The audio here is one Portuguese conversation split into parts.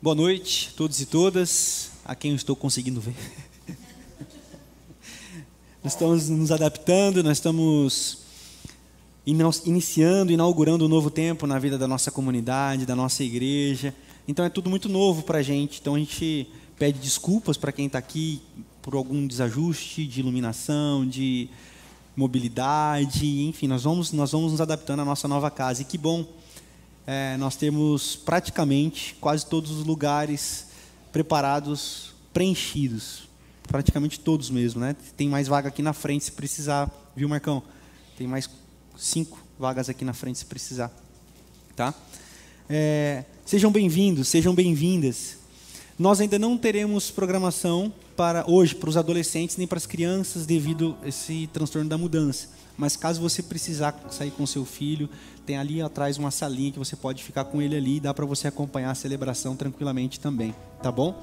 Boa noite, todos e todas, a quem eu estou conseguindo ver. nós estamos nos adaptando, nós estamos iniciando, inaugurando um novo tempo na vida da nossa comunidade, da nossa igreja. Então é tudo muito novo para a gente. Então a gente pede desculpas para quem está aqui por algum desajuste de iluminação, de mobilidade, enfim, nós vamos, nós vamos nos adaptando à nossa nova casa. E que bom é, nós temos praticamente quase todos os lugares preparados, preenchidos. Praticamente todos mesmo, né? Tem mais vaga aqui na frente se precisar, viu, Marcão? Tem mais cinco vagas aqui na frente se precisar, tá? É, sejam bem-vindos, sejam bem-vindas. Nós ainda não teremos programação para hoje para os adolescentes nem para as crianças devido a esse transtorno da mudança. Mas caso você precisar sair com seu filho, tem ali atrás uma salinha que você pode ficar com ele ali e dá para você acompanhar a celebração tranquilamente também, tá bom?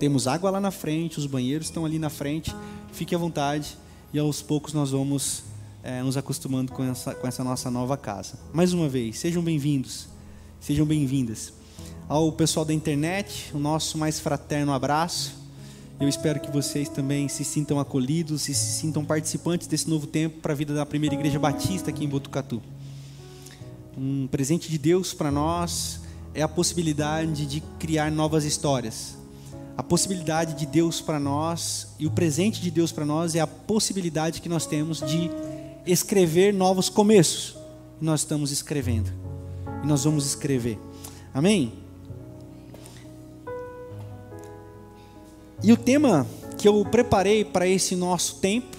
Temos água lá na frente, os banheiros estão ali na frente, fique à vontade e aos poucos nós vamos é, nos acostumando com essa, com essa nossa nova casa. Mais uma vez, sejam bem-vindos, sejam bem-vindas. Ao pessoal da internet, o nosso mais fraterno abraço. Eu espero que vocês também se sintam acolhidos se sintam participantes desse novo tempo para a vida da primeira igreja batista aqui em Botucatu um presente de Deus para nós é a possibilidade de criar novas histórias. A possibilidade de Deus para nós e o presente de Deus para nós é a possibilidade que nós temos de escrever novos começos. Nós estamos escrevendo e nós vamos escrever. Amém? E o tema que eu preparei para esse nosso tempo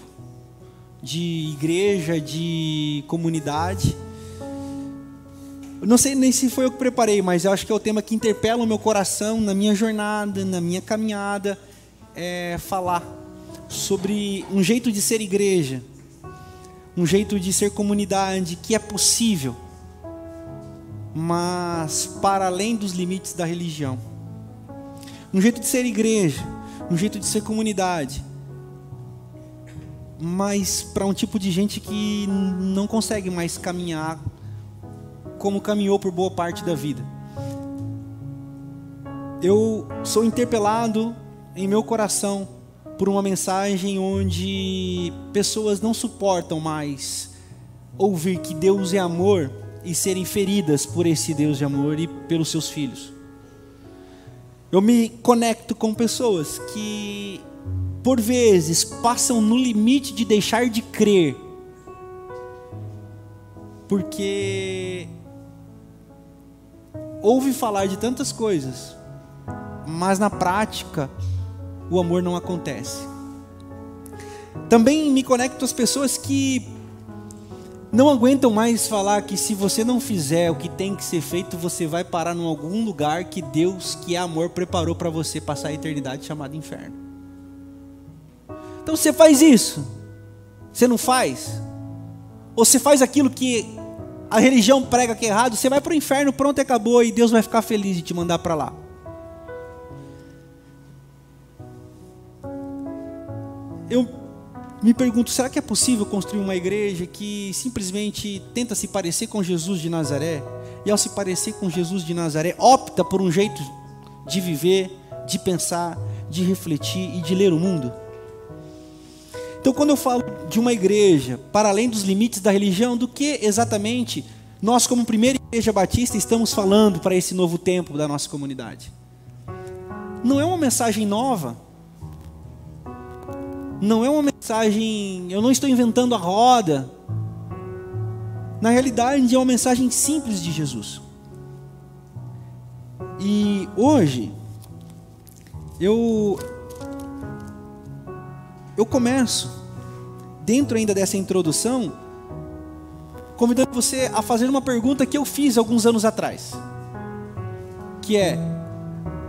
de igreja, de comunidade, não sei nem se foi eu que preparei, mas eu acho que é o tema que interpela o meu coração na minha jornada, na minha caminhada, é falar sobre um jeito de ser igreja, um jeito de ser comunidade que é possível, mas para além dos limites da religião. Um jeito de ser igreja, um jeito de ser comunidade, mas para um tipo de gente que não consegue mais caminhar como caminhou por boa parte da vida. Eu sou interpelado em meu coração por uma mensagem onde pessoas não suportam mais ouvir que Deus é amor e serem feridas por esse Deus de amor e pelos seus filhos. Eu me conecto com pessoas que, por vezes, passam no limite de deixar de crer, porque ouve falar de tantas coisas, mas na prática o amor não acontece. Também me conecto às pessoas que não aguentam mais falar que se você não fizer o que tem que ser feito, você vai parar em algum lugar que Deus, que é amor, preparou para você passar a eternidade chamada inferno. Então você faz isso, você não faz, ou você faz aquilo que a religião prega que é errado, você vai para o inferno, pronto, acabou, e Deus vai ficar feliz de te mandar para lá. Eu me pergunto, será que é possível construir uma igreja que simplesmente tenta se parecer com Jesus de Nazaré, e ao se parecer com Jesus de Nazaré, opta por um jeito de viver, de pensar, de refletir e de ler o mundo? Então, quando eu falo de uma igreja para além dos limites da religião, do que exatamente nós, como primeira igreja batista, estamos falando para esse novo tempo da nossa comunidade? Não é uma mensagem nova, não é uma mensagem, eu não estou inventando a roda. Na realidade, é uma mensagem simples de Jesus. E hoje, eu eu começo, dentro ainda dessa introdução, convidando você a fazer uma pergunta que eu fiz alguns anos atrás, que é: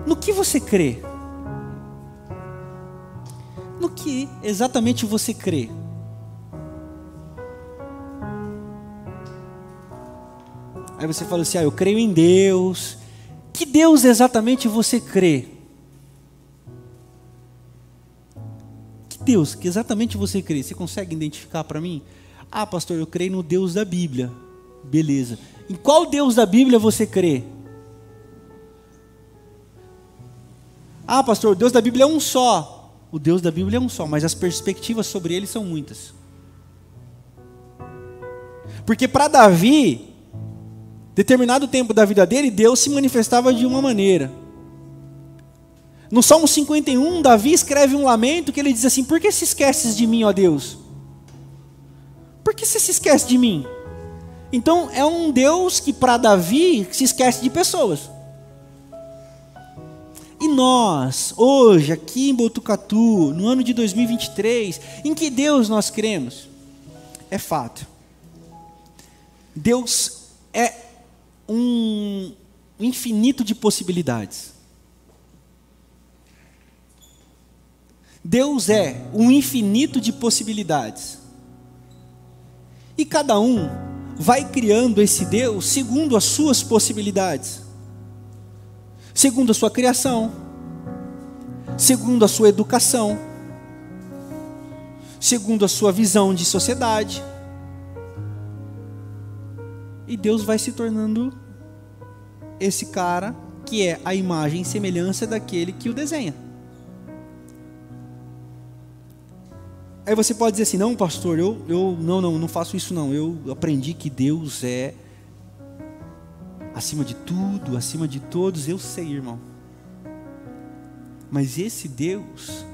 no que você crê? No que exatamente você crê? Aí você fala assim: ah, eu creio em Deus. Que Deus exatamente você crê? Deus que exatamente você crê? Você consegue identificar para mim? Ah, pastor, eu creio no Deus da Bíblia. Beleza. Em qual Deus da Bíblia você crê? Ah, pastor, o Deus da Bíblia é um só. O Deus da Bíblia é um só, mas as perspectivas sobre ele são muitas. Porque para Davi, determinado tempo da vida dele, Deus se manifestava de uma maneira. No Salmo 51, Davi escreve um lamento que ele diz assim: Por que se esqueces de mim, ó Deus? Por que você se esquece de mim? Então é um Deus que para Davi se esquece de pessoas. E nós, hoje, aqui em Botucatu, no ano de 2023, em que Deus nós cremos? É fato. Deus é um infinito de possibilidades. Deus é um infinito de possibilidades. E cada um vai criando esse Deus segundo as suas possibilidades, segundo a sua criação, segundo a sua educação, segundo a sua visão de sociedade. E Deus vai se tornando esse cara que é a imagem e semelhança daquele que o desenha. Aí você pode dizer assim: não, pastor, eu, eu não, não, não faço isso não. Eu aprendi que Deus é acima de tudo, acima de todos. Eu sei, irmão. Mas esse Deus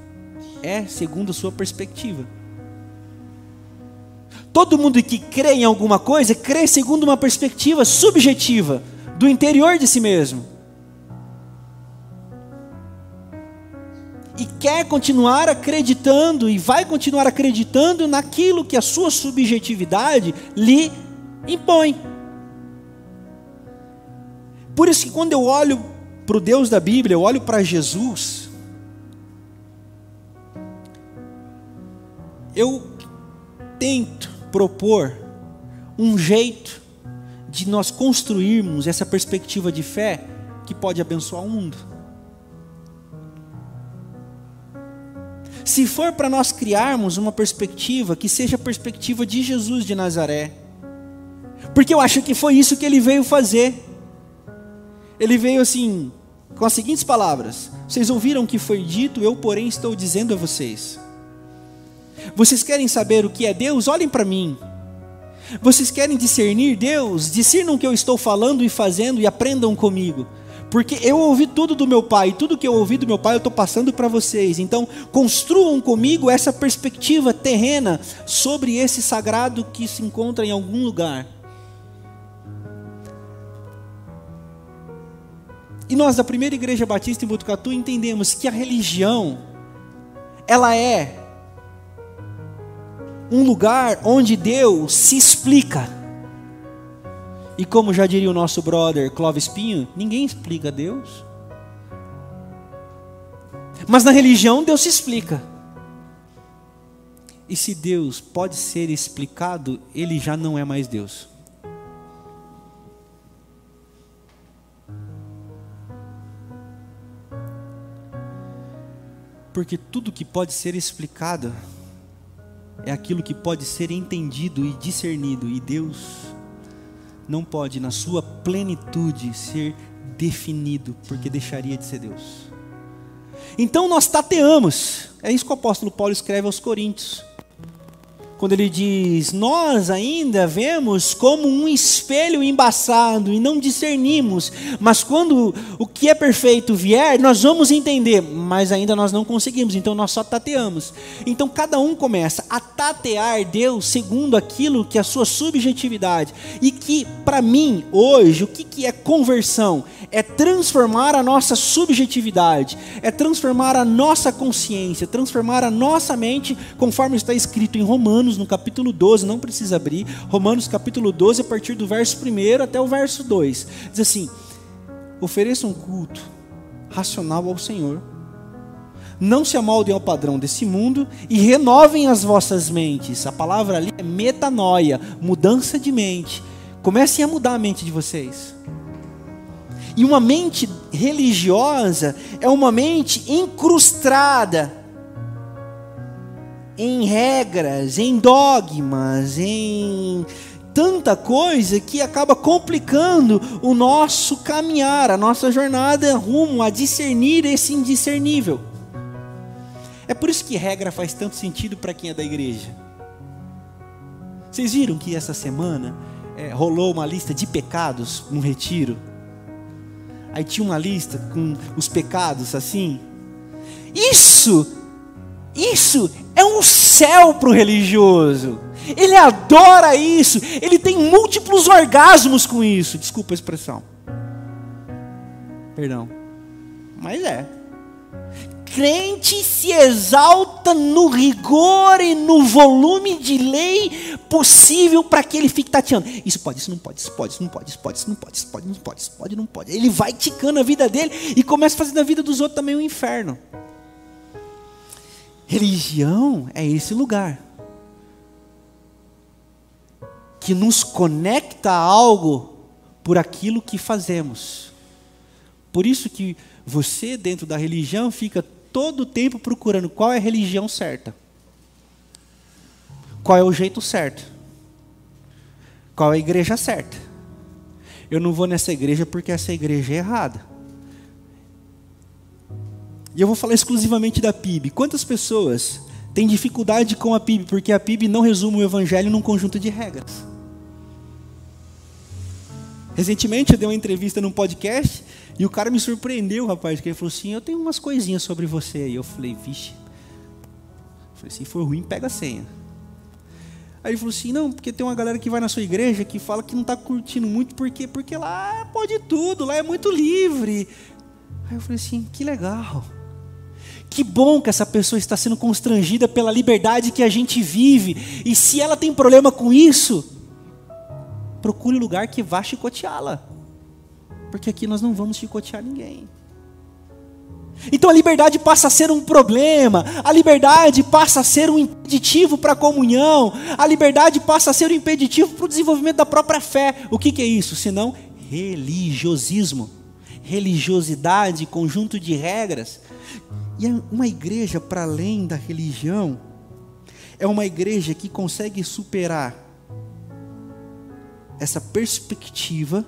é segundo a sua perspectiva. Todo mundo que crê em alguma coisa crê segundo uma perspectiva subjetiva do interior de si mesmo. E quer continuar acreditando e vai continuar acreditando naquilo que a sua subjetividade lhe impõe. Por isso que quando eu olho para o Deus da Bíblia, eu olho para Jesus, eu tento propor um jeito de nós construirmos essa perspectiva de fé que pode abençoar o mundo. Se for para nós criarmos uma perspectiva que seja a perspectiva de Jesus de Nazaré, porque eu acho que foi isso que ele veio fazer. Ele veio assim, com as seguintes palavras: Vocês ouviram o que foi dito, eu, porém, estou dizendo a vocês. Vocês querem saber o que é Deus? Olhem para mim. Vocês querem discernir Deus? Discernam o que eu estou falando e fazendo e aprendam comigo. Porque eu ouvi tudo do meu pai, tudo que eu ouvi do meu pai eu estou passando para vocês. Então, construam comigo essa perspectiva terrena sobre esse sagrado que se encontra em algum lugar. E nós da primeira igreja batista em Botucatu entendemos que a religião ela é um lugar onde Deus se explica. E como já diria o nosso brother Clóvis Pinho, ninguém explica Deus. Mas na religião Deus se explica. E se Deus pode ser explicado, ele já não é mais Deus. Porque tudo que pode ser explicado é aquilo que pode ser entendido e discernido, e Deus não pode, na sua plenitude, ser definido, porque deixaria de ser Deus. Então nós tateamos, é isso que o apóstolo Paulo escreve aos Coríntios quando ele diz: Nós ainda vemos como um espelho embaçado e não discernimos, mas quando o que é perfeito vier, nós vamos entender, mas ainda nós não conseguimos, então nós só tateamos. Então cada um começa a tatear Deus segundo aquilo que é a sua subjetividade, e que para mim, hoje, o que, que é conversão? É transformar a nossa subjetividade, é transformar a nossa consciência, transformar a nossa mente, conforme está escrito em Romanos Romanos, no capítulo 12, não precisa abrir. Romanos, capítulo 12, a partir do verso 1 até o verso 2. Diz assim: ofereçam um culto racional ao Senhor. Não se amoldem ao padrão desse mundo e renovem as vossas mentes. A palavra ali é metanoia, mudança de mente. Comecem a mudar a mente de vocês. E uma mente religiosa é uma mente incrustada em regras, em dogmas, em tanta coisa que acaba complicando o nosso caminhar, a nossa jornada rumo a discernir esse indiscernível. É por isso que regra faz tanto sentido para quem é da igreja. Vocês viram que essa semana é, rolou uma lista de pecados no retiro? Aí tinha uma lista com os pecados assim. Isso, isso é um céu para o religioso. Ele adora isso. Ele tem múltiplos orgasmos com isso. Desculpa a expressão. Perdão. Mas é crente se exalta no rigor e no volume de lei possível para que ele fique tateando. Isso pode, isso não pode, isso pode, isso não pode, isso pode, isso não pode, isso pode, não pode, isso pode, não pode. Ele vai ticando a vida dele e começa a fazer da vida dos outros também um inferno. Religião é esse lugar que nos conecta a algo por aquilo que fazemos. Por isso que você dentro da religião fica todo o tempo procurando qual é a religião certa. Qual é o jeito certo? Qual é a igreja certa? Eu não vou nessa igreja porque essa igreja é errada. E eu vou falar exclusivamente da PIB. Quantas pessoas têm dificuldade com a PIB porque a PIB não resume o evangelho num conjunto de regras? Recentemente eu dei uma entrevista num podcast e o cara me surpreendeu, rapaz, que ele falou assim: Eu tenho umas coisinhas sobre você. aí. eu falei: Vixe. Eu falei: Se for ruim, pega a senha. Aí ele falou assim: Não, porque tem uma galera que vai na sua igreja que fala que não está curtindo muito, porque, porque lá pode tudo, lá é muito livre. Aí eu falei assim: Que legal. Que bom que essa pessoa está sendo constrangida pela liberdade que a gente vive. E se ela tem problema com isso, procure um lugar que vá chicoteá-la. Porque aqui nós não vamos chicotear ninguém. Então a liberdade passa a ser um problema, a liberdade passa a ser um impeditivo para a comunhão, a liberdade passa a ser um impeditivo para o desenvolvimento da própria fé. O que, que é isso? Senão religiosismo, religiosidade, conjunto de regras. E é uma igreja para além da religião é uma igreja que consegue superar essa perspectiva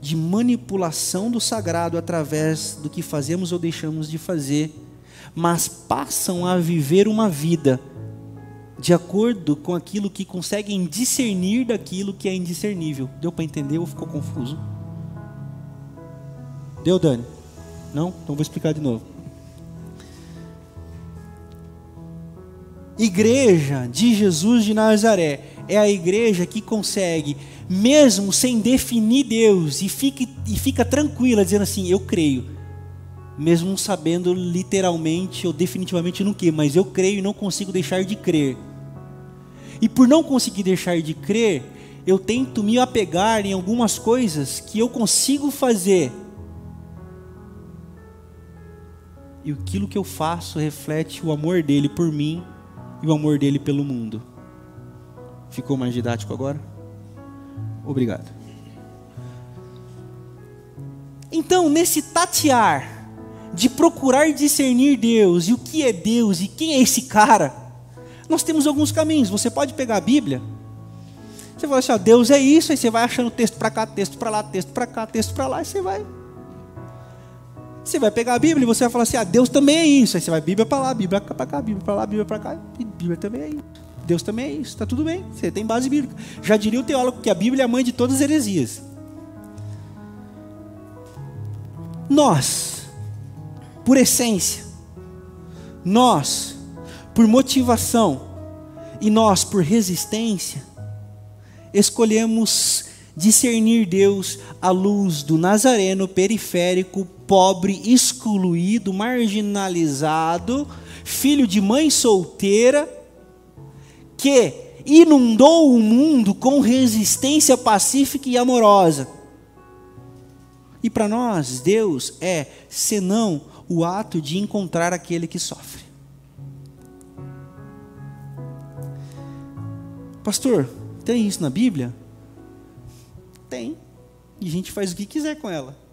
de manipulação do sagrado através do que fazemos ou deixamos de fazer, mas passam a viver uma vida de acordo com aquilo que conseguem discernir daquilo que é indiscernível. Deu para entender ou ficou confuso? Deu, Dani? Não? Então vou explicar de novo. Igreja de Jesus de Nazaré é a igreja que consegue mesmo sem definir Deus, e fica, e fica tranquila, dizendo assim: Eu creio, mesmo não sabendo literalmente ou definitivamente no que, mas eu creio e não consigo deixar de crer. E por não conseguir deixar de crer, eu tento me apegar em algumas coisas que eu consigo fazer. E aquilo que eu faço reflete o amor dele por mim e o amor dele pelo mundo. Ficou mais didático agora? Obrigado. Então, nesse tatear de procurar discernir Deus e o que é Deus e quem é esse cara, nós temos alguns caminhos. Você pode pegar a Bíblia, você fala assim: ó, Deus é isso, aí você vai achando texto para cá, texto para lá, texto para cá, texto para lá, e você vai. Você vai pegar a Bíblia e você vai falar assim: ah, Deus também é isso. Aí você vai Bíblia para lá, Bíblia para cá, Bíblia para lá, Bíblia para cá, Bíblia também é isso. Deus também é isso, está tudo bem, você tem base bíblica. Já diria o teólogo que a Bíblia é a mãe de todas as heresias. Nós, por essência, nós, por motivação e nós, por resistência, escolhemos discernir Deus à luz do nazareno periférico, pobre, excluído, marginalizado, filho de mãe solteira que inundou o mundo com resistência pacífica e amorosa. E para nós, Deus é senão o ato de encontrar aquele que sofre. Pastor, tem isso na Bíblia? Tem. E a gente faz o que quiser com ela.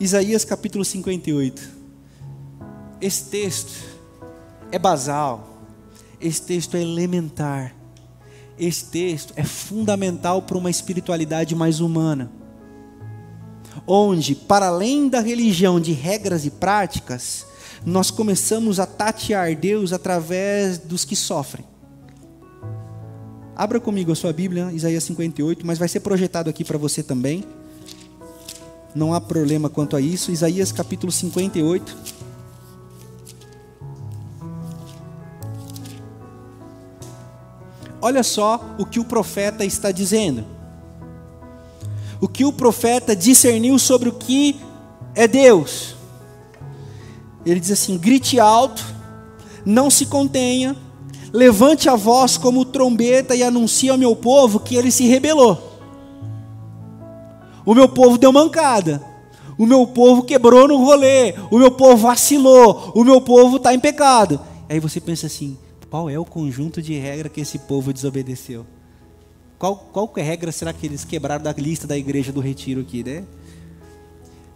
Isaías capítulo 58. Esse texto é basal. Esse texto é elementar. Esse texto é fundamental para uma espiritualidade mais humana. Onde, para além da religião de regras e práticas, nós começamos a tatear Deus através dos que sofrem. Abra comigo a sua Bíblia, Isaías 58, mas vai ser projetado aqui para você também. Não há problema quanto a isso. Isaías capítulo 58. Olha só o que o profeta está dizendo. O que o profeta discerniu sobre o que é Deus. Ele diz assim: grite alto, não se contenha Levante a voz como trombeta e anuncie ao meu povo que ele se rebelou. O meu povo deu mancada. O meu povo quebrou no rolê. O meu povo vacilou. O meu povo está em pecado. Aí você pensa assim: qual é o conjunto de regra que esse povo desobedeceu? Qual, qual regra será que eles quebraram da lista da igreja do retiro aqui, né?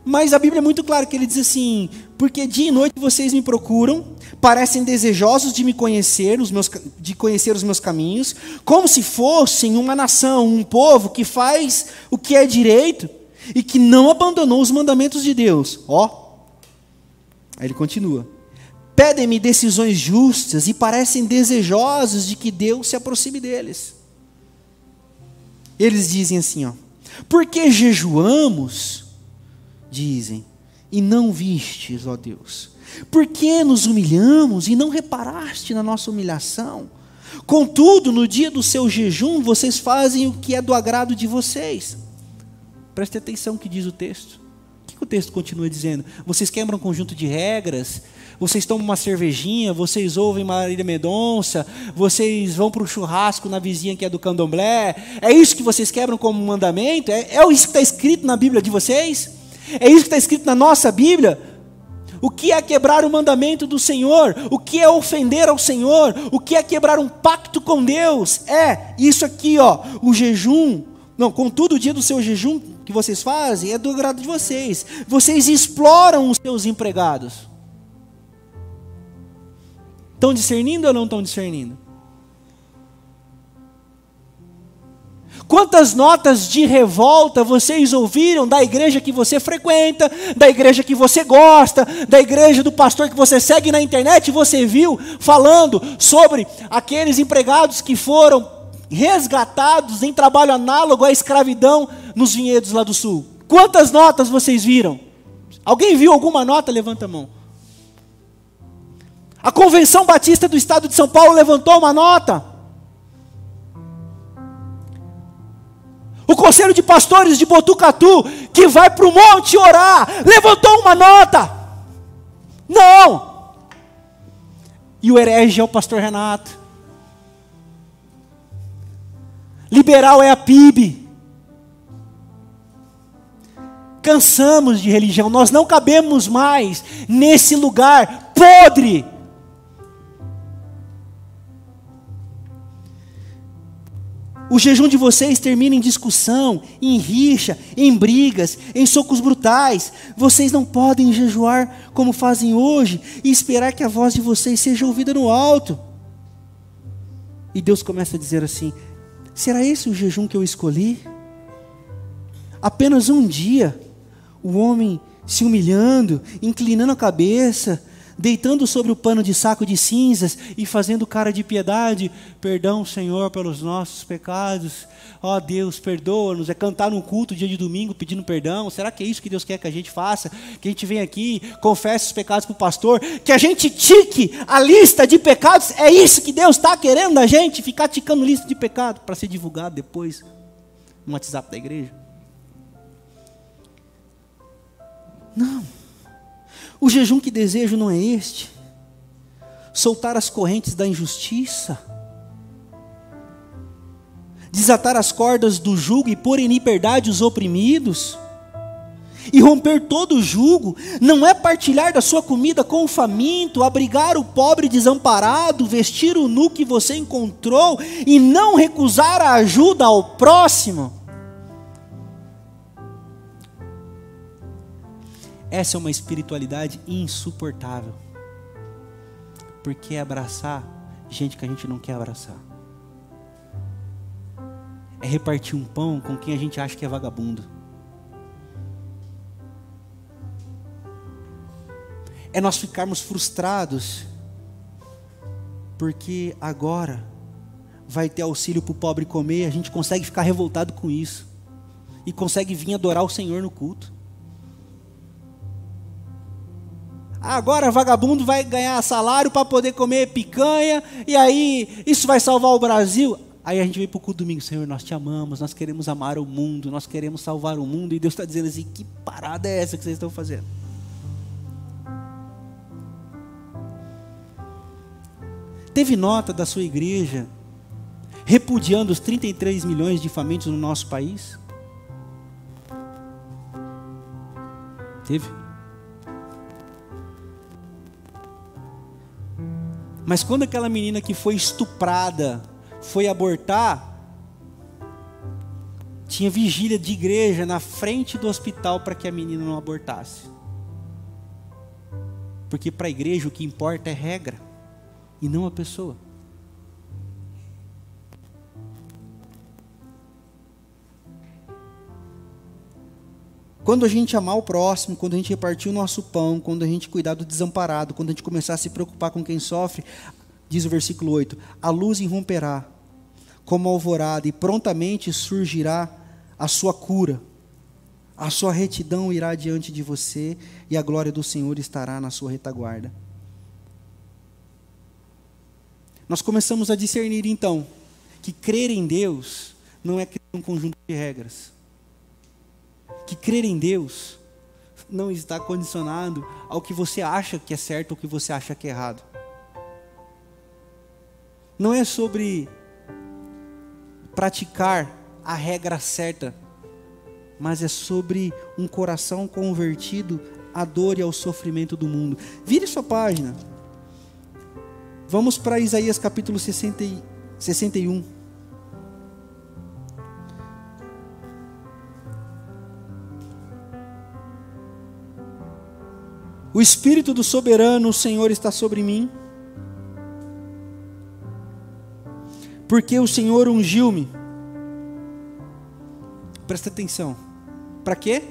Mas a Bíblia é muito clara que ele diz assim: porque dia e noite vocês me procuram, parecem desejosos de me conhecer, os meus, de conhecer os meus caminhos, como se fossem uma nação, um povo que faz o que é direito e que não abandonou os mandamentos de Deus. Ó, aí ele continua: pedem-me decisões justas e parecem desejosos de que Deus se aproxime deles. Eles dizem assim, ó: porque jejuamos dizem, e não vistes, ó Deus? Por que nos humilhamos e não reparaste na nossa humilhação? Contudo, no dia do seu jejum, vocês fazem o que é do agrado de vocês. Preste atenção que diz o texto. O que o texto continua dizendo? Vocês quebram um conjunto de regras, vocês tomam uma cervejinha, vocês ouvem Marília Medonça, vocês vão para o churrasco na vizinha que é do candomblé. É isso que vocês quebram como mandamento? É, é isso que está escrito na Bíblia de vocês? É isso que está escrito na nossa Bíblia. O que é quebrar o mandamento do Senhor? O que é ofender ao Senhor? O que é quebrar um pacto com Deus? É isso aqui, ó, o jejum. Não, contudo, o dia do seu jejum que vocês fazem é do agrado de vocês. Vocês exploram os seus empregados. Estão discernindo ou não estão discernindo? Quantas notas de revolta vocês ouviram da igreja que você frequenta, da igreja que você gosta, da igreja do pastor que você segue na internet, você viu falando sobre aqueles empregados que foram resgatados em trabalho análogo à escravidão nos vinhedos lá do sul? Quantas notas vocês viram? Alguém viu alguma nota? Levanta a mão. A Convenção Batista do Estado de São Paulo levantou uma nota. O conselho de pastores de Botucatu, que vai para o monte orar, levantou uma nota. Não! E o herege é o pastor Renato. Liberal é a PIB. Cansamos de religião, nós não cabemos mais nesse lugar podre O jejum de vocês termina em discussão, em rixa, em brigas, em socos brutais. Vocês não podem jejuar como fazem hoje e esperar que a voz de vocês seja ouvida no alto. E Deus começa a dizer assim: será esse o jejum que eu escolhi? Apenas um dia, o homem se humilhando, inclinando a cabeça, deitando sobre o pano de saco de cinzas e fazendo cara de piedade, perdão, Senhor, pelos nossos pecados. Ó oh, Deus, perdoa-nos. É cantar num culto dia de domingo pedindo perdão. Será que é isso que Deus quer que a gente faça? Que a gente venha aqui, confesse os pecados para o pastor, que a gente tique a lista de pecados. É isso que Deus está querendo da gente, ficar ticando lista de pecado para ser divulgado depois no WhatsApp da igreja. Não. O jejum que desejo não é este. Soltar as correntes da injustiça. Desatar as cordas do jugo e pôr em liberdade os oprimidos. E romper todo o jugo não é partilhar da sua comida com o faminto, abrigar o pobre desamparado, vestir o nu que você encontrou e não recusar a ajuda ao próximo. Essa é uma espiritualidade insuportável. Porque é abraçar gente que a gente não quer abraçar. É repartir um pão com quem a gente acha que é vagabundo. É nós ficarmos frustrados porque agora vai ter auxílio para o pobre comer, a gente consegue ficar revoltado com isso e consegue vir adorar o Senhor no culto. Agora vagabundo vai ganhar salário para poder comer picanha, e aí isso vai salvar o Brasil. Aí a gente vem para o culto domingo, Senhor, nós te amamos, nós queremos amar o mundo, nós queremos salvar o mundo, e Deus está dizendo assim: que parada é essa que vocês estão fazendo? Teve nota da sua igreja repudiando os 33 milhões de famintos no nosso país? Teve. Mas quando aquela menina que foi estuprada foi abortar, tinha vigília de igreja na frente do hospital para que a menina não abortasse. Porque para a igreja o que importa é regra e não a pessoa. Quando a gente amar o próximo, quando a gente repartir o nosso pão, quando a gente cuidar do desamparado, quando a gente começar a se preocupar com quem sofre, diz o versículo 8: a luz irromperá como alvorada e prontamente surgirá a sua cura. A sua retidão irá diante de você e a glória do Senhor estará na sua retaguarda. Nós começamos a discernir então que crer em Deus não é criar um conjunto de regras que crer em Deus não está condicionado ao que você acha que é certo ou que você acha que é errado. Não é sobre praticar a regra certa, mas é sobre um coração convertido à dor e ao sofrimento do mundo. Vire sua página. Vamos para Isaías capítulo 60, 61. O Espírito do soberano, o Senhor, está sobre mim. Porque o Senhor ungiu-me. Presta atenção. Para quê?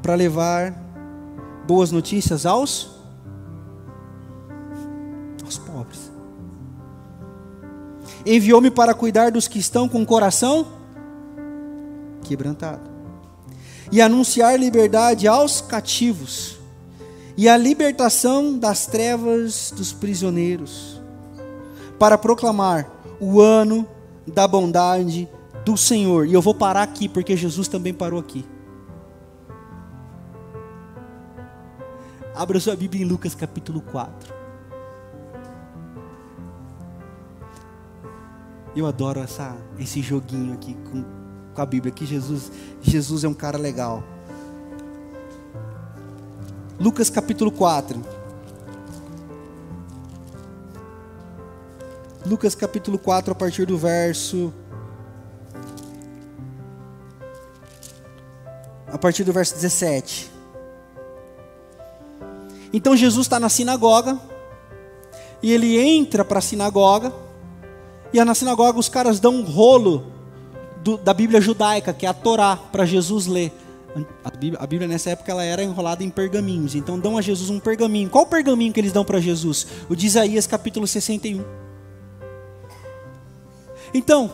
Para levar boas notícias aos aos pobres. Enviou-me para cuidar dos que estão com o coração quebrantado e anunciar liberdade aos cativos e a libertação das trevas dos prisioneiros, para proclamar o ano da bondade do Senhor. E eu vou parar aqui porque Jesus também parou aqui. Abra sua Bíblia em Lucas capítulo 4. Eu adoro essa, esse joguinho aqui com com a Bíblia, que Jesus, Jesus é um cara legal. Lucas capítulo 4. Lucas capítulo 4, a partir do verso. A partir do verso 17. Então Jesus está na sinagoga. E ele entra para a sinagoga. E na sinagoga os caras dão um rolo do, da Bíblia judaica, que é a Torá, para Jesus ler. A Bíblia, a Bíblia, nessa época ela era enrolada em pergaminhos. Então dão a Jesus um pergaminho. Qual o pergaminho que eles dão para Jesus? O de Isaías capítulo 61. Então,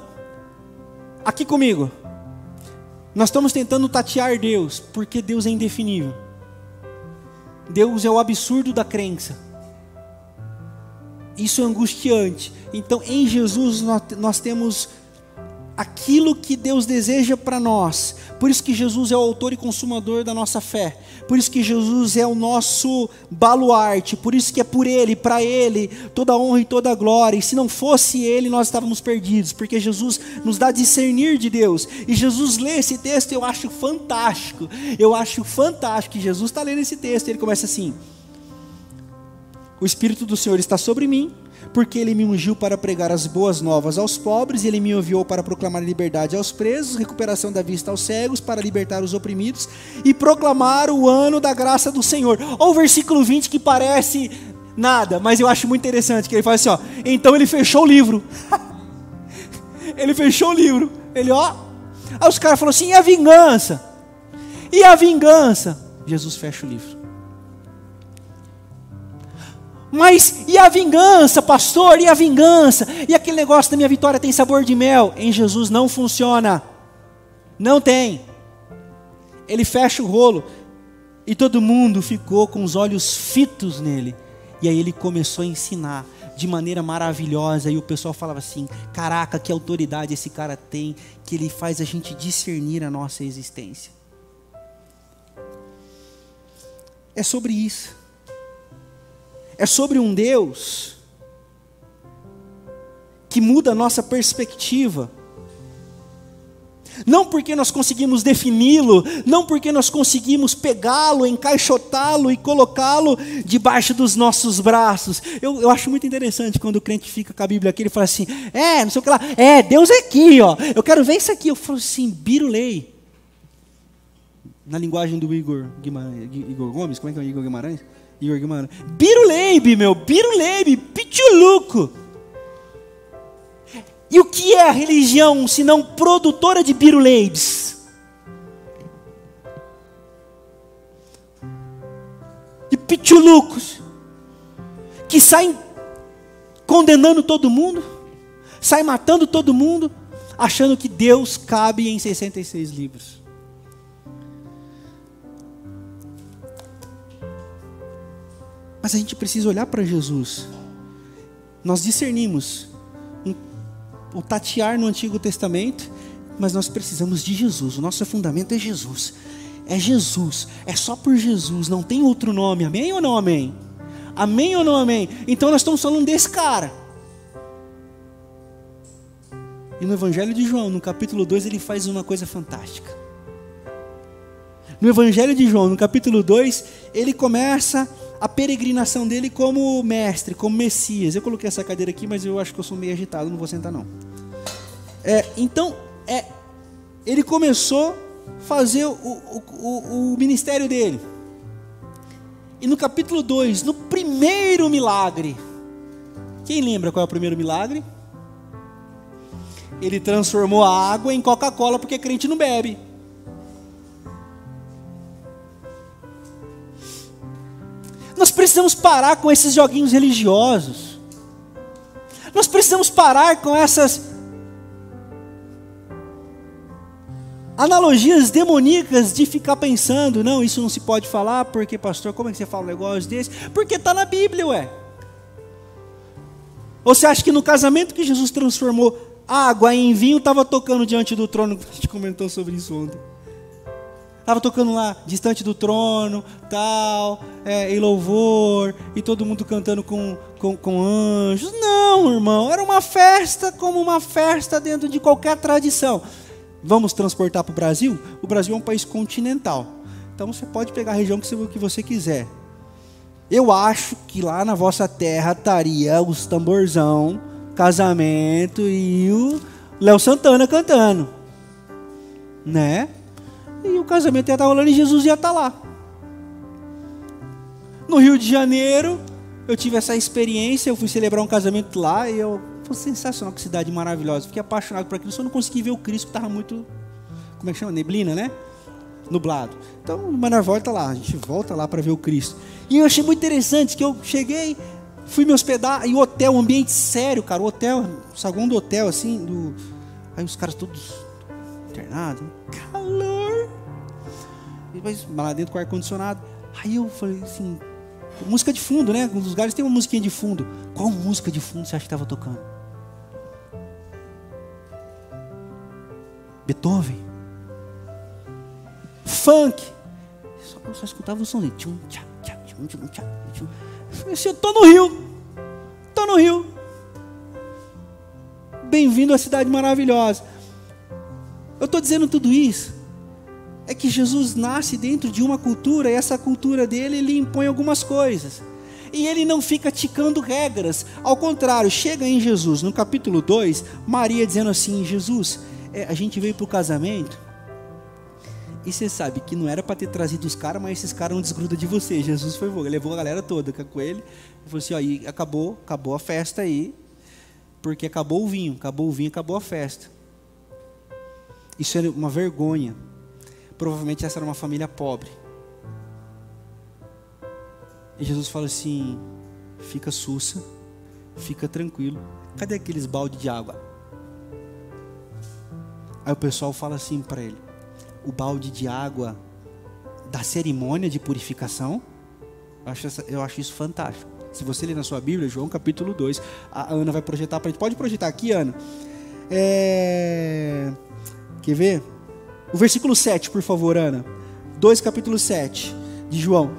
aqui comigo. Nós estamos tentando tatear Deus, porque Deus é indefinível. Deus é o absurdo da crença. Isso é angustiante. Então, em Jesus nós, nós temos aquilo que Deus deseja para nós. Por isso que Jesus é o autor e consumador da nossa fé. Por isso que Jesus é o nosso baluarte. Por isso que é por Ele, para Ele, toda honra e toda glória. E se não fosse Ele, nós estávamos perdidos. Porque Jesus nos dá discernir de Deus. E Jesus lê esse texto, eu acho fantástico. Eu acho fantástico que Jesus está lendo esse texto. E ele começa assim: O Espírito do Senhor está sobre mim porque ele me ungiu para pregar as boas novas aos pobres, ele me enviou para proclamar liberdade aos presos, recuperação da vista aos cegos, para libertar os oprimidos e proclamar o ano da graça do Senhor. Ou o versículo 20 que parece nada, mas eu acho muito interessante, que ele fala assim, ó, então ele fechou o livro. ele fechou o livro. Ele, ó, aí os caras falaram assim, e a vingança? E a vingança? Jesus fecha o livro. Mas e a vingança, pastor? E a vingança? E aquele negócio da minha vitória tem sabor de mel? Em Jesus não funciona. Não tem. Ele fecha o rolo e todo mundo ficou com os olhos fitos nele. E aí ele começou a ensinar de maneira maravilhosa e o pessoal falava assim: "Caraca, que autoridade esse cara tem, que ele faz a gente discernir a nossa existência". É sobre isso é sobre um Deus que muda a nossa perspectiva. Não porque nós conseguimos defini-lo, não porque nós conseguimos pegá-lo, encaixotá-lo e colocá-lo debaixo dos nossos braços. Eu, eu acho muito interessante quando o crente fica com a Bíblia aqui, ele fala assim: é, não sei o que lá, é, Deus é aqui, ó. Eu quero ver isso aqui. Eu falo assim, birulei. Na linguagem do Igor, Guimarães, Igor Gomes, como é que é o Igor Guimarães? Igor Guimarães. Biruleibe, meu, Biruleibe, Pichuluco. E o que é a religião se não produtora de biruleibes? De pichulucos que saem condenando todo mundo, saem matando todo mundo, achando que Deus cabe em 66 livros. Mas a gente precisa olhar para Jesus. Nós discernimos o tatear no Antigo Testamento, mas nós precisamos de Jesus. O nosso fundamento é Jesus. É Jesus. É só por Jesus. Não tem outro nome. Amém ou não amém? Amém ou não amém? Então nós estamos falando desse cara. E no Evangelho de João, no capítulo 2, ele faz uma coisa fantástica. No Evangelho de João, no capítulo 2, ele começa a peregrinação dele como mestre, como Messias. Eu coloquei essa cadeira aqui, mas eu acho que eu sou meio agitado, não vou sentar não. É, então, é, ele começou a fazer o, o, o, o ministério dele. E no capítulo 2, no primeiro milagre, quem lembra qual é o primeiro milagre? Ele transformou a água em Coca-Cola porque crente não bebe. Precisamos parar com esses joguinhos religiosos. Nós precisamos parar com essas analogias demoníacas de ficar pensando, não, isso não se pode falar, porque pastor, como é que você fala um negócio desse? Porque está na Bíblia, ué. Ou você acha que no casamento que Jesus transformou água em vinho, estava tocando diante do trono? A gente comentou sobre isso ontem. Estava tocando lá, distante do trono, tal, é, em louvor, e todo mundo cantando com, com, com anjos. Não, irmão, era uma festa como uma festa dentro de qualquer tradição. Vamos transportar para o Brasil? O Brasil é um país continental. Então você pode pegar a região que você, que você quiser. Eu acho que lá na vossa terra estaria os tamborzão, casamento e o Léo Santana cantando. Né? E o casamento ia estar rolando e Jesus ia estar lá. No Rio de Janeiro, eu tive essa experiência, eu fui celebrar um casamento lá e eu foi sensacional, que cidade maravilhosa. Fiquei apaixonado por aquilo, só não consegui ver o Cristo que estava muito, como é que chama? Neblina, né? Nublado. Então, mas nós volta lá, a gente volta lá para ver o Cristo. E eu achei muito interessante que eu cheguei, fui me hospedar, e o hotel, um ambiente sério, cara, o hotel, o saguão do hotel, assim, do... aí os caras todos internados, calor mas lá dentro com ar-condicionado. Aí eu falei assim, música de fundo, né? Nos lugares tem uma musiquinha de fundo. Qual música de fundo você acha que estava tocando? Beethoven. Funk. Só, só escutava o som Tchum, tchá, tchá, tchum, tchum, tchá, tchum. Eu assim, eu tô no Rio. Tô no Rio. Bem-vindo à cidade maravilhosa. Eu estou dizendo tudo isso é que Jesus nasce dentro de uma cultura e essa cultura dele ele impõe algumas coisas. E ele não fica ticando regras. Ao contrário, chega em Jesus, no capítulo 2, Maria dizendo assim: Jesus, é, a gente veio para o casamento. E você sabe que não era para ter trazido os caras, mas esses caras não desgrudam de você. Jesus foi, levou a galera toda com ele. E falou assim: ó, e acabou, acabou a festa aí. Porque acabou o vinho, acabou o vinho, acabou a festa. Isso era uma vergonha. Provavelmente essa era uma família pobre. E Jesus fala assim: fica sussa, fica tranquilo. Cadê aqueles balde de água? Aí o pessoal fala assim para ele: o balde de água da cerimônia de purificação. Eu acho, essa, eu acho isso fantástico. Se você ler na sua Bíblia, João capítulo 2, a Ana vai projetar para gente. Pode projetar aqui, Ana. É... Quer ver? O versículo 7, por favor, Ana. 2, capítulo 7 de João.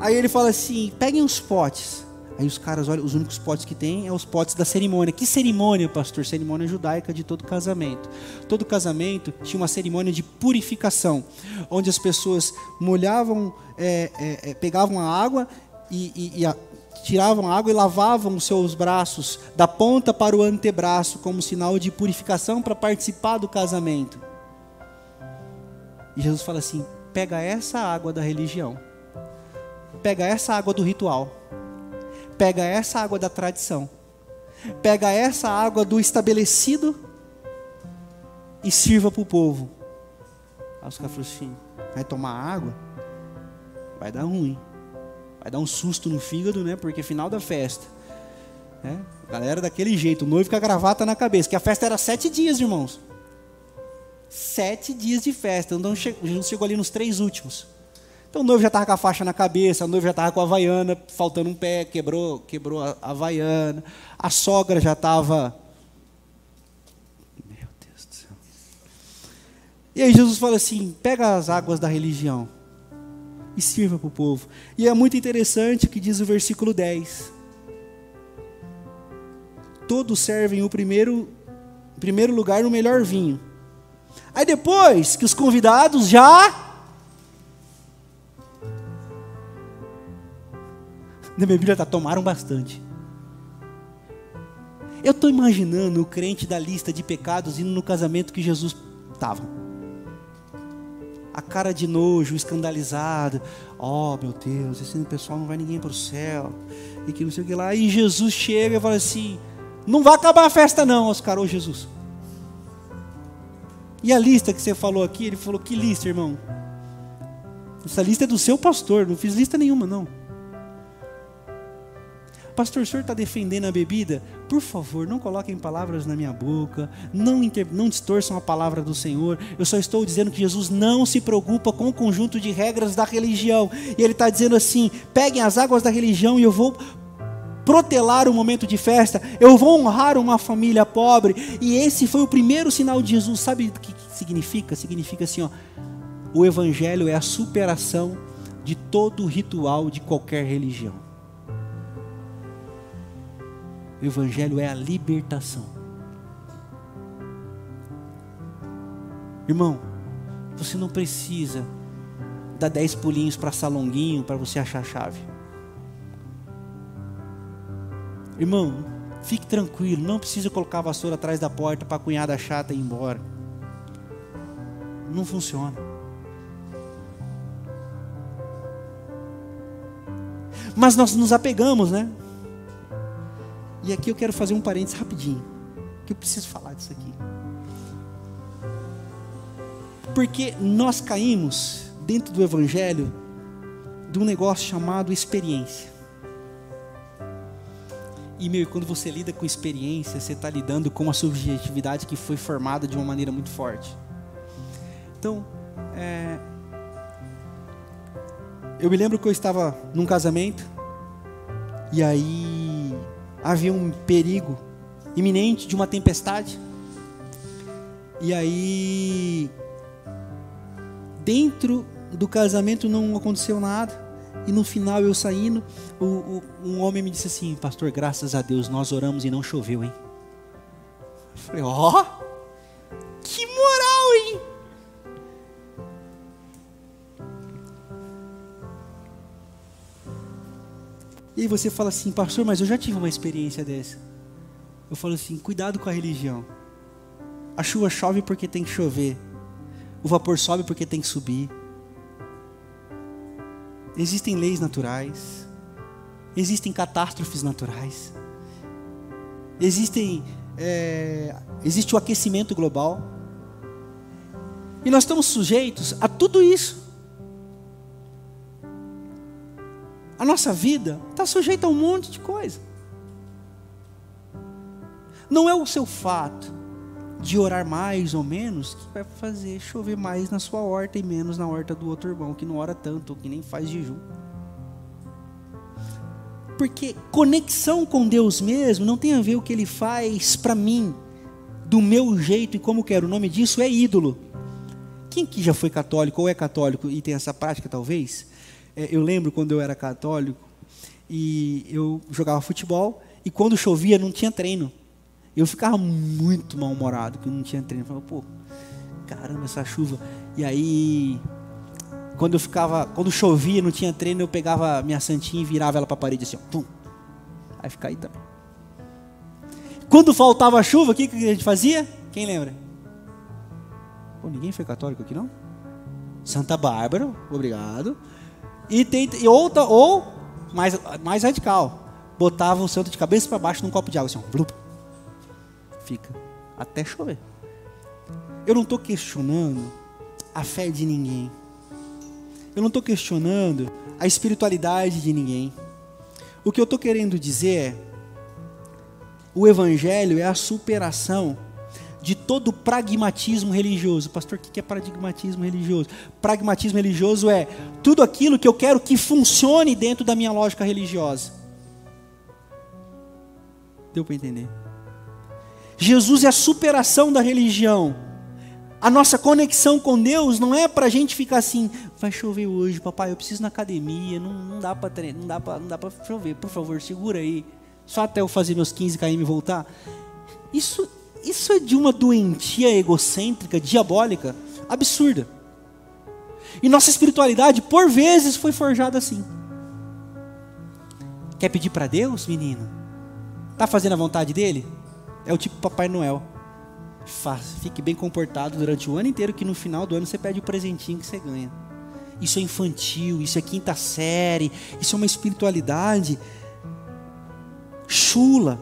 Aí ele fala assim: peguem os potes. Aí os caras olham, os únicos potes que tem é os potes da cerimônia. Que cerimônia, pastor? Cerimônia judaica de todo casamento. Todo casamento tinha uma cerimônia de purificação, onde as pessoas molhavam, é, é, é pegavam a água e, e, e a, tiravam a água e lavavam os seus braços da ponta para o antebraço, como sinal de purificação para participar do casamento. E Jesus fala assim: pega essa água da religião, pega essa água do ritual, pega essa água da tradição, pega essa água do estabelecido e sirva para o povo. Aí os caras falaram assim: vai tomar água? Vai dar ruim. Vai dar um susto no fígado, né? Porque final da festa. Né? Galera daquele jeito, o noivo com a gravata na cabeça. Que a festa era sete dias, irmãos. Sete dias de festa. Então Jesus chegou ali nos três últimos. Então o noivo já estava com a faixa na cabeça, o noivo já estava com a havaiana, faltando um pé, quebrou, quebrou a havaiana. A sogra já estava. Meu Deus do céu. E aí Jesus fala assim: pega as águas da religião e sirva para o povo. E é muito interessante o que diz o versículo 10. Todos servem o primeiro, primeiro lugar no melhor vinho. Aí depois que os convidados já. Na minha Bíblia está, tomaram bastante. Eu estou imaginando o crente da lista de pecados indo no casamento que Jesus estava a cara de nojo, escandalizado. Oh, meu Deus, esse pessoal não vai ninguém para o céu. E que não sei o que lá. E Jesus chega e fala assim: Não vai acabar a festa, não, Oscar, ô Jesus. E a lista que você falou aqui, ele falou: Que lista, irmão? Essa lista é do seu pastor, não fiz lista nenhuma, não. Pastor, o senhor está defendendo a bebida? Por favor, não coloquem palavras na minha boca, não, inter... não distorçam a palavra do Senhor. Eu só estou dizendo que Jesus não se preocupa com o conjunto de regras da religião. E Ele está dizendo assim: peguem as águas da religião e eu vou protelar o momento de festa, eu vou honrar uma família pobre. E esse foi o primeiro sinal de Jesus. Sabe o que significa? Significa assim: ó, o Evangelho é a superação de todo ritual de qualquer religião. O Evangelho é a libertação. Irmão, você não precisa dar dez pulinhos para salonguinho para você achar a chave. Irmão, fique tranquilo, não precisa colocar a vassoura atrás da porta para a cunhada chata ir embora. Não funciona. Mas nós nos apegamos, né? E aqui eu quero fazer um parênteses rapidinho, que eu preciso falar disso aqui. Porque nós caímos dentro do evangelho de um negócio chamado experiência. E meu, quando você lida com experiência, você está lidando com uma subjetividade que foi formada de uma maneira muito forte. Então, é... eu me lembro que eu estava num casamento e aí havia um perigo iminente de uma tempestade. E aí, dentro do casamento não aconteceu nada. E no final eu saindo, o, o, um homem me disse assim: Pastor, graças a Deus nós oramos e não choveu, hein? Eu falei: Ó, oh, que moral, hein? E aí você fala assim, pastor, mas eu já tive uma experiência dessa. Eu falo assim, cuidado com a religião. A chuva chove porque tem que chover. O vapor sobe porque tem que subir. Existem leis naturais. Existem catástrofes naturais. Existem, é, existe o aquecimento global. E nós estamos sujeitos a tudo isso. A nossa vida está sujeita a um monte de coisa. Não é o seu fato de orar mais ou menos que vai fazer chover mais na sua horta e menos na horta do outro irmão que não ora tanto, que nem faz jejum. Porque conexão com Deus mesmo não tem a ver o que ele faz para mim, do meu jeito e como quero. O nome disso é ídolo. Quem que já foi católico ou é católico e tem essa prática talvez? É, eu lembro quando eu era católico e eu jogava futebol e quando chovia não tinha treino. Eu ficava muito mal-humorado que não tinha treino. Eu falava, pô, caramba, essa chuva. E aí, quando eu ficava, quando chovia, não tinha treino, eu pegava minha santinha e virava ela para a parede assim, ó, pum. Aí ficava aí também. Quando faltava chuva, o que, que a gente fazia? Quem lembra? Pô, ninguém foi católico aqui não? Santa Bárbara, obrigado. E tem e outra ou mais mais radical, botava o santo de cabeça para baixo num copo de água assim, ó, blup fica até chover. Eu não estou questionando a fé de ninguém. Eu não estou questionando a espiritualidade de ninguém. O que eu estou querendo dizer é: o Evangelho é a superação de todo pragmatismo religioso. Pastor, o que é pragmatismo religioso? Pragmatismo religioso é tudo aquilo que eu quero que funcione dentro da minha lógica religiosa. Deu para entender? Jesus é a superação da religião. A nossa conexão com Deus não é para a gente ficar assim, vai chover hoje, papai, eu preciso ir na academia, não, não dá para não dá para não dá para chover, por favor, segura aí, só até eu fazer meus 15 km e voltar. Isso isso é de uma doentia egocêntrica, diabólica, absurda. E nossa espiritualidade, por vezes, foi forjada assim. Quer pedir para Deus, menino? Tá fazendo a vontade dele? É o tipo Papai Noel. Fique bem comportado durante o ano inteiro, que no final do ano você pede o presentinho que você ganha. Isso é infantil, isso é quinta série, isso é uma espiritualidade chula.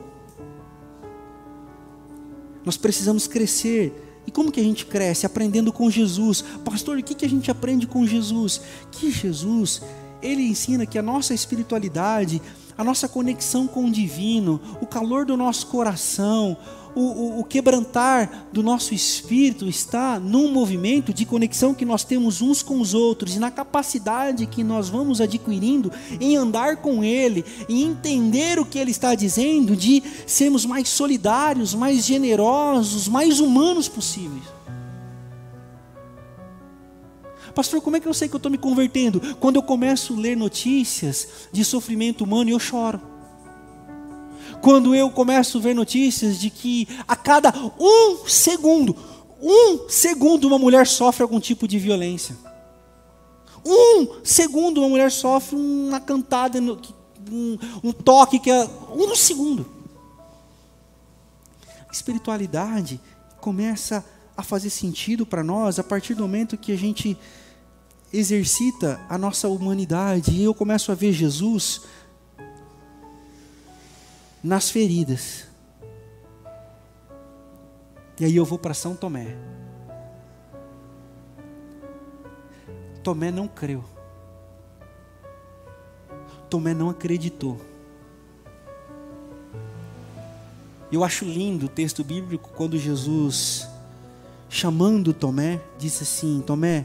Nós precisamos crescer. E como que a gente cresce? Aprendendo com Jesus. Pastor, o que, que a gente aprende com Jesus? Que Jesus, ele ensina que a nossa espiritualidade a nossa conexão com o divino, o calor do nosso coração, o, o, o, quebrantar do nosso espírito está num movimento de conexão que nós temos uns com os outros e na capacidade que nós vamos adquirindo em andar com Ele e entender o que Ele está dizendo, de sermos mais solidários, mais generosos, mais humanos possíveis. Pastor, como é que eu sei que eu estou me convertendo? Quando eu começo a ler notícias de sofrimento humano e eu choro. Quando eu começo a ver notícias de que a cada um segundo, um segundo uma mulher sofre algum tipo de violência. Um segundo uma mulher sofre uma cantada, um, um toque que é um segundo. A espiritualidade começa a fazer sentido para nós a partir do momento que a gente exercita a nossa humanidade e eu começo a ver Jesus nas feridas. E aí eu vou para São Tomé. Tomé não creu. Tomé não acreditou. Eu acho lindo o texto bíblico quando Jesus, chamando Tomé, disse assim: Tomé,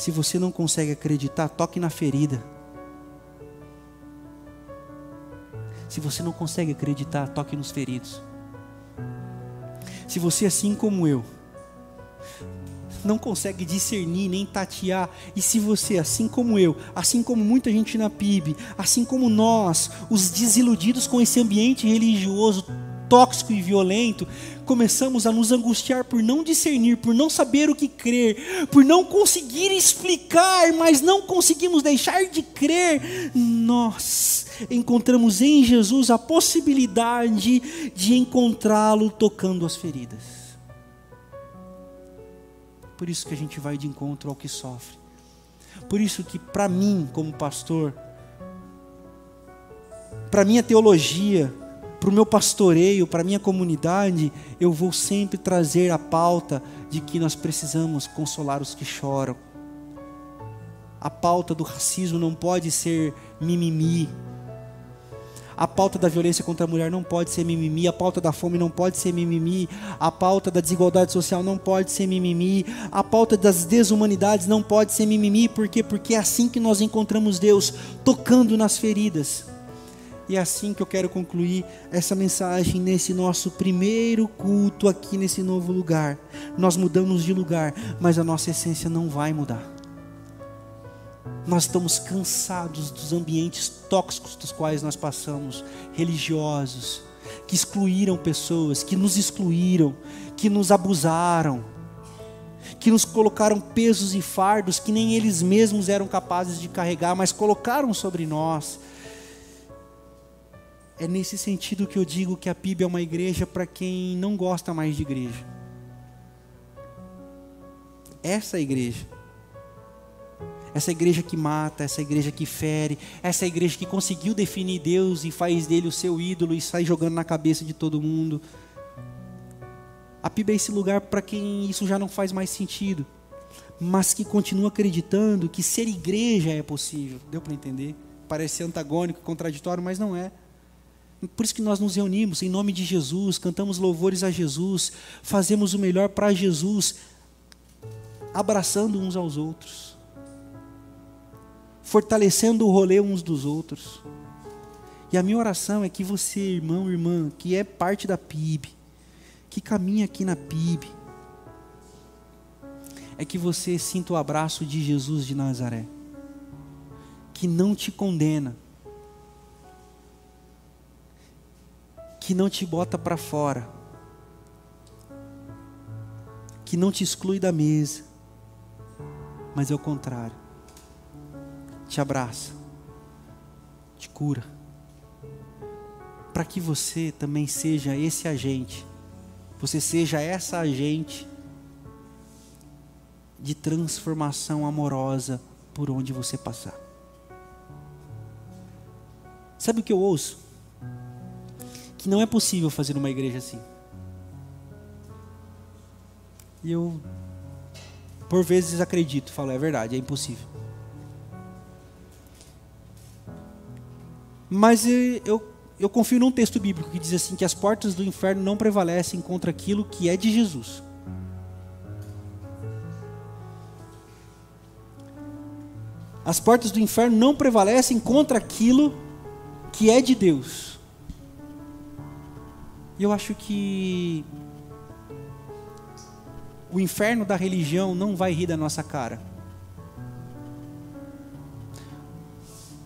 se você não consegue acreditar, toque na ferida. Se você não consegue acreditar, toque nos feridos. Se você, assim como eu, não consegue discernir nem tatear, e se você, assim como eu, assim como muita gente na PIB, assim como nós, os desiludidos com esse ambiente religioso tóxico e violento, começamos a nos angustiar por não discernir, por não saber o que crer, por não conseguir explicar, mas não conseguimos deixar de crer, nós encontramos em Jesus a possibilidade de encontrá-lo tocando as feridas. Por isso que a gente vai de encontro ao que sofre. Por isso que para mim, como pastor, para minha teologia, para o meu pastoreio, para a minha comunidade, eu vou sempre trazer a pauta de que nós precisamos consolar os que choram. A pauta do racismo não pode ser mimimi, a pauta da violência contra a mulher não pode ser mimimi, a pauta da fome não pode ser mimimi, a pauta da desigualdade social não pode ser mimimi, a pauta das desumanidades não pode ser mimimi, por quê? Porque é assim que nós encontramos Deus, tocando nas feridas. E é assim que eu quero concluir essa mensagem nesse nosso primeiro culto aqui nesse novo lugar. Nós mudamos de lugar, mas a nossa essência não vai mudar. Nós estamos cansados dos ambientes tóxicos dos quais nós passamos, religiosos, que excluíram pessoas, que nos excluíram, que nos abusaram, que nos colocaram pesos e fardos que nem eles mesmos eram capazes de carregar, mas colocaram sobre nós. É nesse sentido que eu digo que a PIB é uma igreja para quem não gosta mais de igreja. Essa é igreja essa igreja que mata, essa igreja que fere, essa igreja que conseguiu definir Deus e faz dele o seu ídolo e sai jogando na cabeça de todo mundo. A PIB é esse lugar para quem isso já não faz mais sentido, mas que continua acreditando que ser igreja é possível. Deu para entender? Parece antagônico, contraditório, mas não é. Por isso que nós nos reunimos em nome de Jesus, cantamos louvores a Jesus, fazemos o melhor para Jesus, abraçando uns aos outros fortalecendo o rolê uns dos outros. E a minha oração é que você, irmão, irmã, que é parte da PIB, que caminha aqui na PIB, é que você sinta o abraço de Jesus de Nazaré, que não te condena, que não te bota para fora, que não te exclui da mesa, mas é o contrário te abraça, te cura, para que você também seja esse agente, você seja essa agente de transformação amorosa por onde você passar. Sabe o que eu ouço? Que não é possível fazer uma igreja assim. E eu, por vezes, acredito, falo, é verdade, é impossível. Mas eu, eu confio num texto bíblico que diz assim: que as portas do inferno não prevalecem contra aquilo que é de Jesus. As portas do inferno não prevalecem contra aquilo que é de Deus. E eu acho que o inferno da religião não vai rir da nossa cara.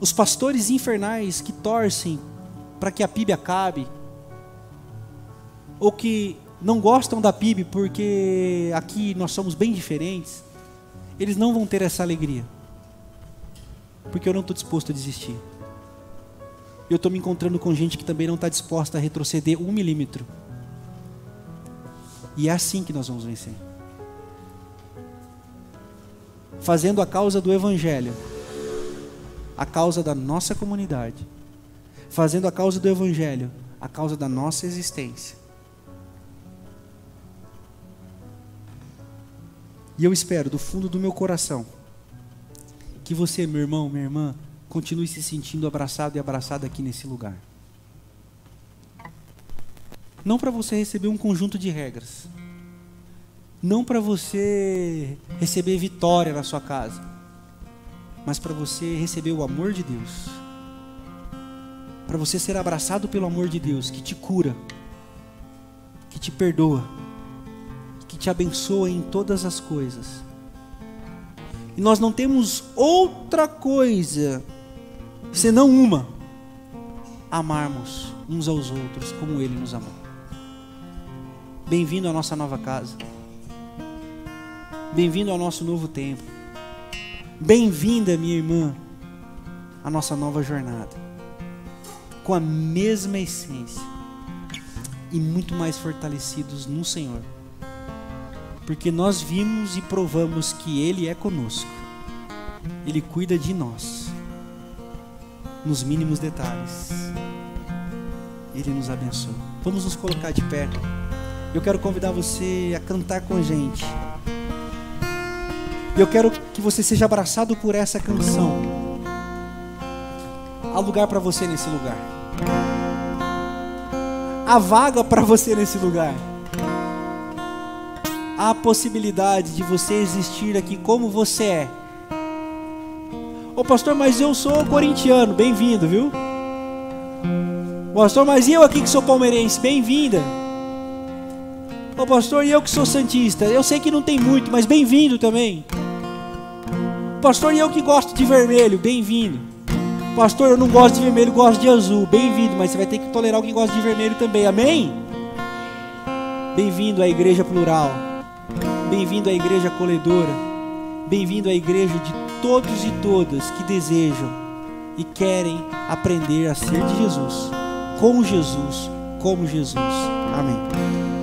os pastores infernais que torcem para que a PIB acabe, ou que não gostam da PIB porque aqui nós somos bem diferentes, eles não vão ter essa alegria, porque eu não estou disposto a desistir. Eu estou me encontrando com gente que também não está disposta a retroceder um milímetro. E é assim que nós vamos vencer. Fazendo a causa do Evangelho a causa da nossa comunidade, fazendo a causa do Evangelho a causa da nossa existência. E eu espero do fundo do meu coração que você, meu irmão, minha irmã, continue se sentindo abraçado e abraçada aqui nesse lugar. Não para você receber um conjunto de regras. Não para você receber vitória na sua casa mas para você receber o amor de Deus, para você ser abraçado pelo amor de Deus, que te cura, que te perdoa, que te abençoa em todas as coisas. E nós não temos outra coisa senão uma: amarmos uns aos outros como Ele nos amou. Bem-vindo à nossa nova casa. Bem-vindo ao nosso novo tempo. Bem-vinda, minha irmã. a nossa nova jornada com a mesma essência e muito mais fortalecidos no Senhor. Porque nós vimos e provamos que Ele é conosco, Ele cuida de nós, nos mínimos detalhes, Ele nos abençoa. Vamos nos colocar de pé. Eu quero convidar você a cantar com a gente. Eu quero que você seja abraçado por essa canção. Há lugar para você nesse lugar. Há vaga para você nesse lugar. Há a possibilidade de você existir aqui como você é. Ô pastor, mas eu sou corintiano, bem-vindo, viu? Pastor, mas eu aqui que sou palmeirense, bem-vinda. Ô pastor, e eu que sou santista, eu sei que não tem muito, mas bem-vindo também. Pastor, e eu que gosto de vermelho, bem-vindo. Pastor, eu não gosto de vermelho, gosto de azul, bem-vindo, mas você vai ter que tolerar alguém que gosta de vermelho também, amém? Bem-vindo à igreja plural, bem-vindo à igreja acolhedora, bem-vindo à igreja de todos e todas que desejam e querem aprender a ser de Jesus, com Jesus, como Jesus, amém.